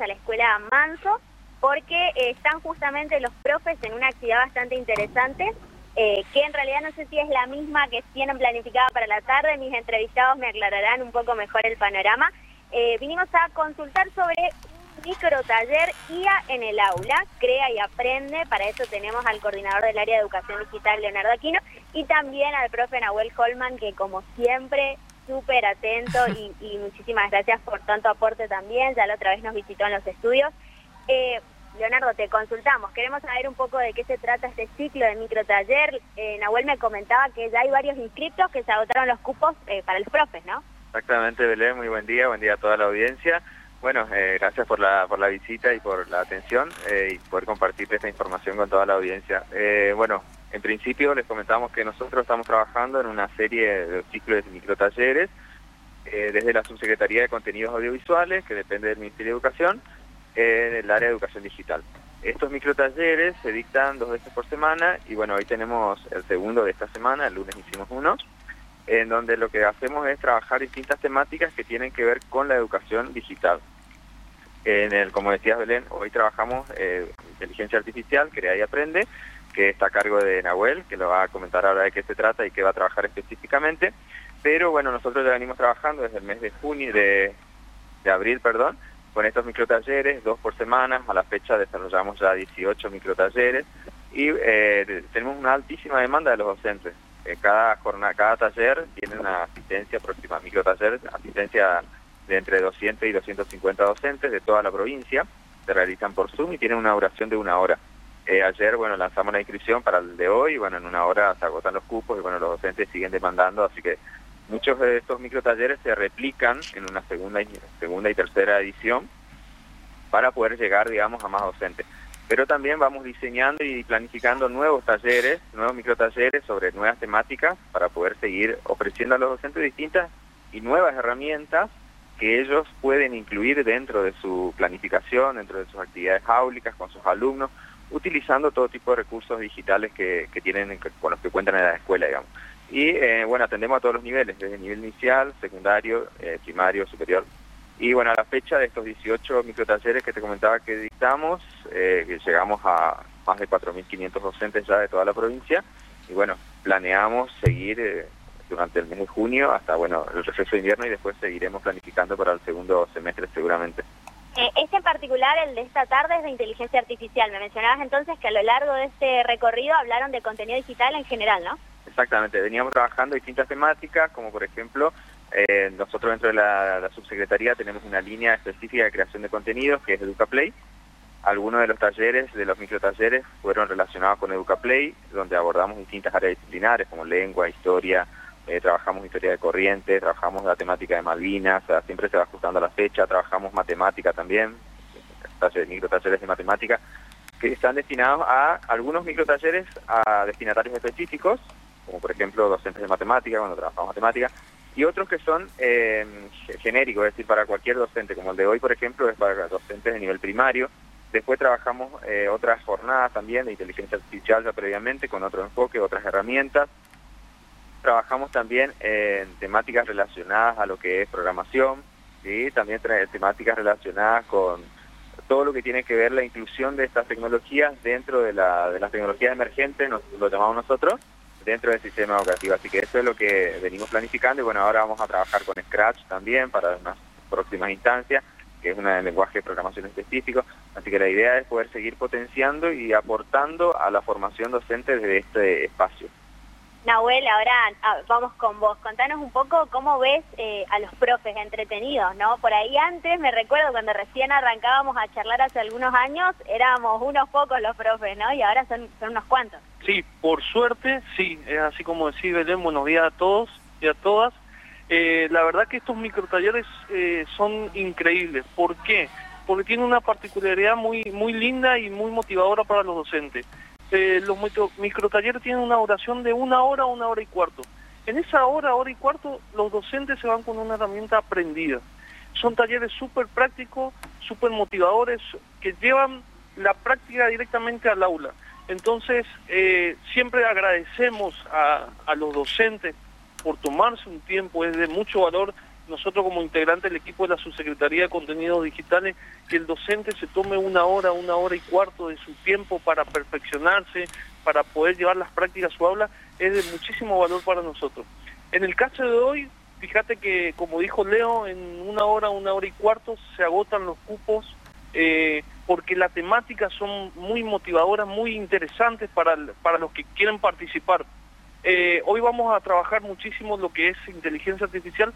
a la escuela Manso porque eh, están justamente los profes en una actividad bastante interesante, eh, que en realidad no sé si es la misma que tienen planificada para la tarde, mis entrevistados me aclararán un poco mejor el panorama. Eh, vinimos a consultar sobre un micro taller IA en el aula, crea y aprende, para eso tenemos al coordinador del área de educación digital, Leonardo Aquino, y también al profe Nahuel Holman, que como siempre súper atento y, muchísimas gracias por tanto aporte también, ya la otra vez nos visitó en los estudios. Leonardo, te consultamos. Queremos saber un poco de qué se trata este ciclo de microtaller. Eh, Nahuel me comentaba que ya hay varios inscriptos que se agotaron los cupos eh, para los profes, ¿no? Exactamente, Belén. Muy buen día. Buen día a toda la audiencia. Bueno, eh, gracias por la, por la visita y por la atención eh, y poder compartir esta información con toda la audiencia. bueno, en principio les comentamos que nosotros estamos trabajando en una serie de ciclos de microtalleres desde la Subsecretaría de Contenidos Audiovisuales, que depende del Ministerio de Educación, en el área de educación digital. Estos microtalleres se dictan dos veces por semana y bueno, hoy tenemos el segundo de esta semana, el lunes hicimos uno, en donde lo que hacemos es trabajar distintas temáticas que tienen que ver con la educación digital. En el, como decías Belén, hoy trabajamos eh, inteligencia artificial, crea y aprende, que está a cargo de Nahuel, que lo va a comentar ahora de qué se trata y qué va a trabajar específicamente. Pero bueno, nosotros ya venimos trabajando desde el mes de junio, de, de abril, perdón, con estos microtalleres, dos por semana, a la fecha desarrollamos ya 18 microtalleres y eh, tenemos una altísima demanda de los docentes. Eh, cada jornada, cada taller tiene una asistencia próxima, microtaller, asistencia de entre 200 y 250 docentes de toda la provincia, se realizan por Zoom y tienen una duración de una hora. Eh, ayer, bueno, lanzamos la inscripción para el de hoy, bueno, en una hora se agotan los cupos y bueno, los docentes siguen demandando, así que Muchos de estos microtalleres se replican en una segunda y, segunda y tercera edición para poder llegar, digamos, a más docentes. Pero también vamos diseñando y planificando nuevos talleres, nuevos microtalleres sobre nuevas temáticas para poder seguir ofreciendo a los docentes distintas y nuevas herramientas que ellos pueden incluir dentro de su planificación, dentro de sus actividades áulicas con sus alumnos, utilizando todo tipo de recursos digitales que, que tienen, con los que cuentan en la escuela, digamos. Y eh, bueno, atendemos a todos los niveles, desde el nivel inicial, secundario, eh, primario, superior. Y bueno, a la fecha de estos 18 microtalleres que te comentaba que dictamos, eh, llegamos a más de 4.500 docentes ya de toda la provincia. Y bueno, planeamos seguir durante el mes de junio hasta bueno el receso de invierno y después seguiremos planificando para el segundo semestre seguramente. Este en particular, el de esta tarde, es de inteligencia artificial. Me mencionabas entonces que a lo largo de este recorrido hablaron de contenido digital en general, ¿no? Exactamente, veníamos trabajando distintas temáticas, como por ejemplo, eh, nosotros dentro de la, subsecretaría tenemos una línea específica de creación de contenidos que es EducaPlay. Algunos de los talleres, de los microtalleres, fueron relacionados con EducaPlay, donde abordamos distintas áreas disciplinares como lengua, historia, eh, trabajamos historia de corriente, trabajamos la temática de Malvinas, siempre se va ajustando a la fecha, trabajamos matemática también, talleres, microtalleres de matemática, que están destinados a algunos microtalleres a destinatarios específicos, como por ejemplo docentes de matemática, cuando trabajamos matemática, y otros que son eh, genéricos, es decir, para cualquier docente, como el de hoy, por ejemplo, es para docentes de nivel primario. Después trabajamos eh, otras jornadas también de inteligencia artificial ya previamente, con otro enfoque, otras herramientas. Trabajamos también en temáticas relacionadas a lo que es programación, y también temáticas relacionadas con todo lo que tiene que ver la inclusión de estas tecnologías dentro de, la, de las tecnologías emergentes, lo llamamos nosotros, dentro del sistema educativo. Así que eso es lo que venimos planificando y bueno, ahora vamos a trabajar con Scratch también para unas próximas instancias, que es un lenguaje de programación específico. Así que la idea es poder seguir potenciando y aportando a la formación docente desde este espacio. Nahuel, ahora ah, vamos con vos. Contanos un poco cómo ves eh, a los profes entretenidos, ¿no? Por ahí antes, me recuerdo cuando recién arrancábamos a charlar hace algunos años, éramos unos pocos los profes, ¿no? Y ahora son, unos cuantos. Sí, por suerte, sí. Así como decía Belén, buenos días a todos y a todas. Eh, la verdad que estos microtalleres eh, son increíbles. ¿Por qué? Porque tienen una particularidad muy, muy linda y muy motivadora para los docentes. Eh, los microtalleres tienen una duración de una hora, una hora y cuarto. En esa hora, hora y cuarto, los docentes se van con una herramienta aprendida. Son talleres súper prácticos, súper motivadores, que llevan la práctica directamente al aula. Entonces, eh, siempre agradecemos a, a, los docentes por tomarse un tiempo, es de mucho valor nosotros como integrantes del equipo de la Subsecretaría de Contenidos Digitales, que el docente se tome una hora, una hora y cuarto de su tiempo para perfeccionarse, para poder llevar las prácticas a su aula, es de muchísimo valor para nosotros. En el caso de hoy, fíjate que, como dijo Leo, en una hora, una hora y cuarto se agotan los cupos eh, porque las temáticas son muy motivadoras, muy interesantes para, para los que quieren participar. Eh, hoy vamos a trabajar muchísimo lo que es inteligencia artificial,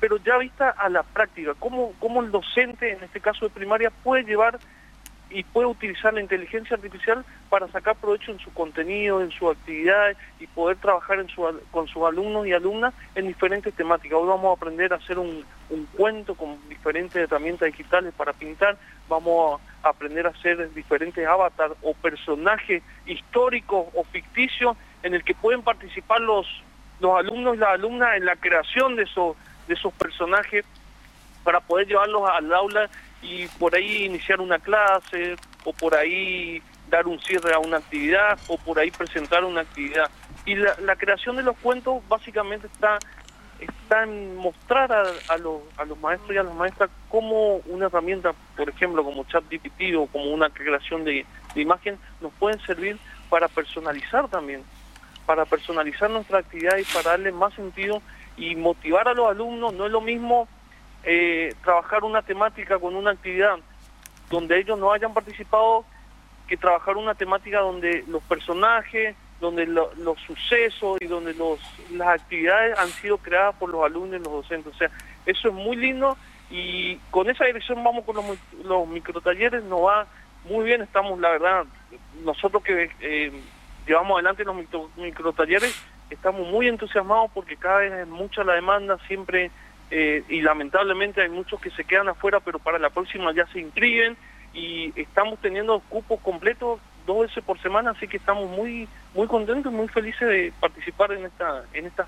pero ya vista a la práctica, cómo, cómo el docente, en este caso de primaria, puede llevar y puede utilizar la inteligencia artificial para sacar provecho en su contenido, en su actividad y poder trabajar en su, con sus alumnos y alumnas en diferentes temáticas. Hoy vamos a aprender a hacer un, cuento con diferentes herramientas digitales para pintar, vamos a aprender a hacer diferentes avatars o personajes históricos o ficticios en el que pueden participar los, los alumnos y las alumnas en la creación de esos, de esos personajes para poder llevarlos al aula y por ahí iniciar una clase o por ahí dar un cierre a una actividad o por ahí presentar una actividad. Y la, creación de los cuentos básicamente está, está en mostrar a, a, los, a los maestros y a las maestras cómo una herramienta, por ejemplo, como ChatGPT o como una creación de, de imagen, nos pueden servir para personalizar también, para personalizar nuestra actividad y para darle más sentido y motivar a los alumnos. No es lo mismo eh, trabajar una temática con una actividad donde ellos no hayan participado que trabajar una temática donde los personajes, donde lo, los sucesos y donde los, las actividades han sido creadas por los alumnos y los docentes. O sea, eso es muy lindo y con esa dirección vamos con los, los microtalleres, nos va muy bien, estamos, la verdad, nosotros que eh, llevamos adelante los micro, microtalleres, estamos muy entusiasmados porque cada vez es mucha la demanda, siempre eh, y lamentablemente hay muchos que se quedan afuera, pero para la próxima ya se inscriben y estamos teniendo cupos completos dos veces por semana, así que estamos muy muy contentos y muy felices de participar en esta en estas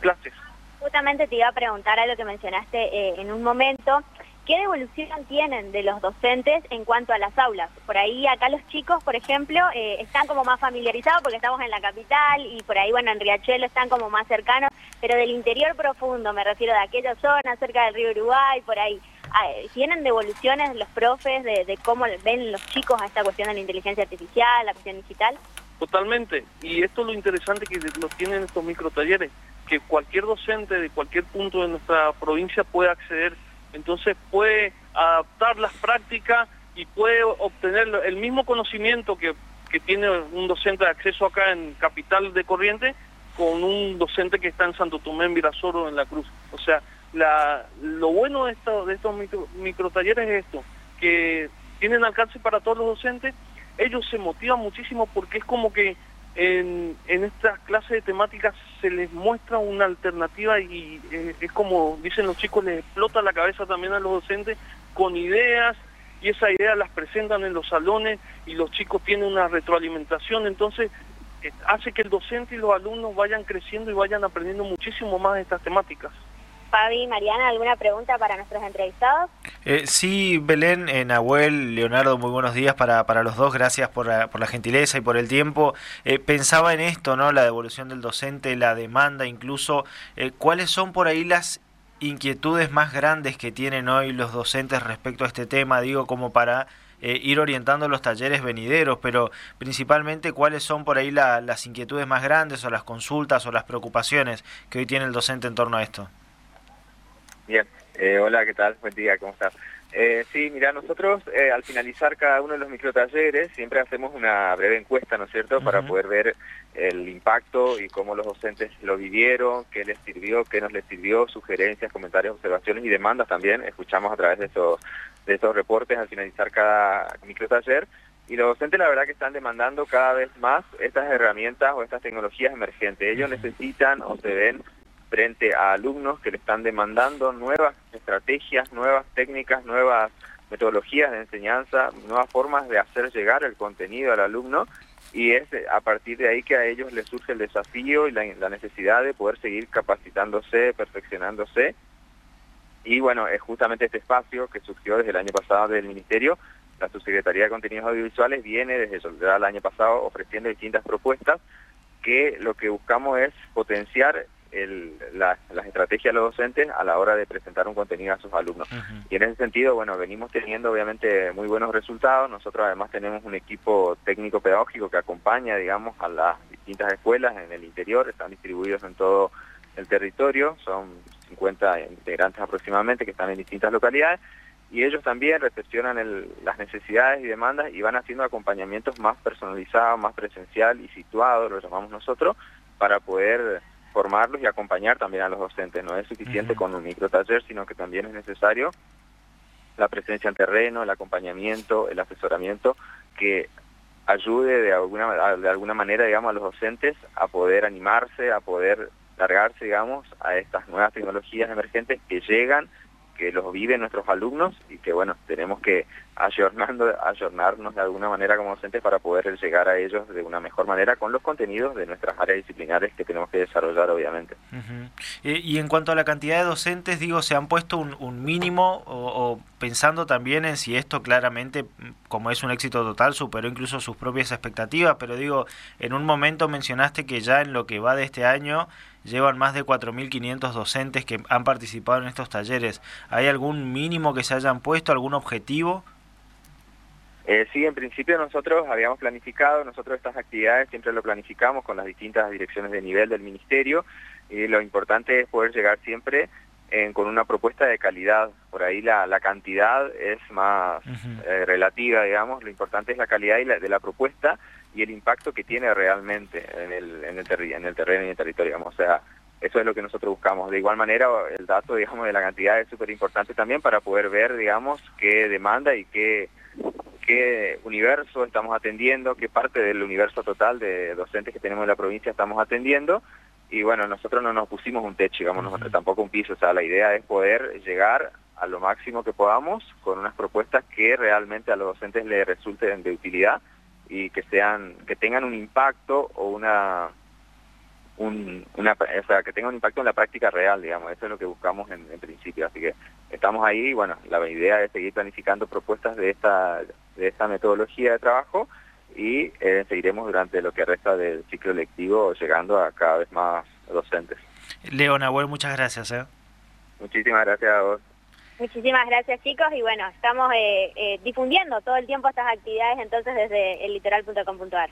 clases. Justamente te iba a preguntar a lo que mencionaste eh, en un momento, ¿qué devolución tienen de los docentes en cuanto a las aulas? Por ahí acá los chicos, por ejemplo, eh, están como más familiarizados porque estamos en la capital y por ahí, bueno, en Riachuelo están como más cercanos, pero del interior profundo, me refiero de aquella zona, cerca del río Uruguay, por ahí. Ah, ¿Tienen devoluciones los profes de, de, cómo ven los chicos a esta cuestión de la inteligencia artificial, la cuestión digital? Totalmente, y esto es lo interesante que lo tienen estos microtalleres, que cualquier docente de cualquier punto de nuestra provincia puede acceder, entonces puede adaptar las prácticas y puede obtener el mismo conocimiento que, que tiene un docente de acceso acá en Capital de Corriente, con un docente que está en Santo Tomé, en Virasoro, en La Cruz. O sea, lo bueno de, esto, de estos micro, microtalleres es esto, que tienen alcance para todos los docentes, ellos se motivan muchísimo porque es como que en, estas clases de temáticas se les muestra una alternativa y eh, es como dicen los chicos, les explota la cabeza también a los docentes con ideas y esas ideas las presentan en los salones y los chicos tienen una retroalimentación, entonces hace que el docente y los alumnos vayan creciendo y vayan aprendiendo muchísimo más de estas temáticas. Fabi, Mariana, ¿alguna pregunta para nuestros entrevistados? Eh, sí, Belén, eh, Nahuel, Leonardo, muy buenos días para, para los dos, gracias por la, por la gentileza y por el tiempo. Eh, pensaba en esto, ¿no? La devolución del docente, la demanda, incluso, eh, ¿cuáles son por ahí las inquietudes más grandes que tienen hoy los docentes respecto a este tema? Digo, como para eh, ir orientando los talleres venideros, pero principalmente cuáles son por ahí la, las inquietudes más grandes o las consultas o las preocupaciones que hoy tiene el docente en torno a esto. Bien, eh, hola, ¿qué tal? Buen día, ¿cómo estás? Eh, sí, mira, nosotros eh, al finalizar cada uno de los microtalleres siempre hacemos una breve encuesta, ¿no es cierto?, uh -huh. para poder ver el impacto y cómo los docentes lo vivieron, qué les sirvió, qué nos les sirvió, sugerencias, comentarios, observaciones y demandas también. Escuchamos a través de estos, de estos reportes al finalizar cada microtaller. Y los docentes la verdad que están demandando cada vez más estas herramientas o estas tecnologías emergentes. Ellos necesitan o se ven frente a alumnos que le están demandando nuevas estrategias, nuevas técnicas, nuevas metodologías de enseñanza, nuevas formas de hacer llegar el contenido al alumno y es a partir de ahí que a ellos les surge el desafío y la, la necesidad de poder seguir capacitándose, perfeccionándose. Y bueno, es justamente este espacio que surgió desde el año pasado del Ministerio, la Subsecretaría de Contenidos Audiovisuales viene desde el año pasado ofreciendo distintas propuestas que lo que buscamos es potenciar las estrategias de los docentes a la hora de presentar un contenido a sus alumnos. Y en ese sentido, bueno, venimos teniendo obviamente muy buenos resultados. Nosotros además tenemos un equipo técnico pedagógico que acompaña, digamos, a las distintas escuelas en el interior, están distribuidos en todo el territorio, son 50 integrantes aproximadamente que están en distintas localidades y ellos también recepcionan las necesidades y demandas y van haciendo acompañamientos más personalizados, más presencial y situados, lo llamamos nosotros, para poder formarlos y acompañar también a los docentes. No es suficiente con un micro taller, sino que también es necesario la presencia en terreno, el acompañamiento, el asesoramiento, que ayude de alguna, de alguna manera, digamos, a los docentes a poder animarse, a poder largarse, digamos, a estas nuevas tecnologías emergentes que llegan que los viven nuestros alumnos y que bueno, tenemos que ayornarnos de alguna manera como docentes para poder llegar a ellos de una mejor manera con los contenidos de nuestras áreas disciplinares que tenemos que desarrollar obviamente. y en cuanto a la cantidad de docentes, digo, ¿se han puesto un, mínimo o, pensando también en si esto claramente, como es un éxito total, superó incluso sus propias expectativas? Pero digo, en un momento mencionaste que ya en lo que va de este año llevan más de 4.500 docentes que han participado en estos talleres. ¿Hay algún mínimo que se hayan puesto, algún objetivo? Eh, sí, en principio nosotros habíamos planificado, nosotros estas actividades siempre lo planificamos con las distintas direcciones de nivel del ministerio y lo importante es poder llegar siempre con una propuesta de calidad. Por ahí la, cantidad es más eh, relativa, digamos, lo importante es la calidad y de la propuesta y el impacto que tiene realmente en el, en el, en el terreno y en el territorio, digamos. O sea, eso es lo que nosotros buscamos. De igual manera, el dato, digamos, de la cantidad es súper importante también para poder ver, digamos, qué demanda y qué, qué universo estamos atendiendo, qué parte del universo total de docentes que tenemos en la provincia estamos atendiendo. Y bueno, nosotros no nos pusimos un techo, digamos, nosotros tampoco un piso. O sea, la idea es poder llegar a lo máximo que podamos con unas propuestas que realmente a los docentes les resulten de utilidad y que sean que tengan un impacto o una un, una o sea, que tengan un impacto en la práctica real digamos eso es lo que buscamos en, principio así que estamos ahí y bueno la idea es seguir planificando propuestas de esta de esta metodología de trabajo y eh, seguiremos durante lo que resta del ciclo lectivo llegando a cada vez más docentes Leo Nahuel muchas gracias ¿eh? muchísimas gracias a vos Muchísimas gracias chicos y bueno, estamos eh, eh, difundiendo todo el tiempo estas actividades entonces desde el.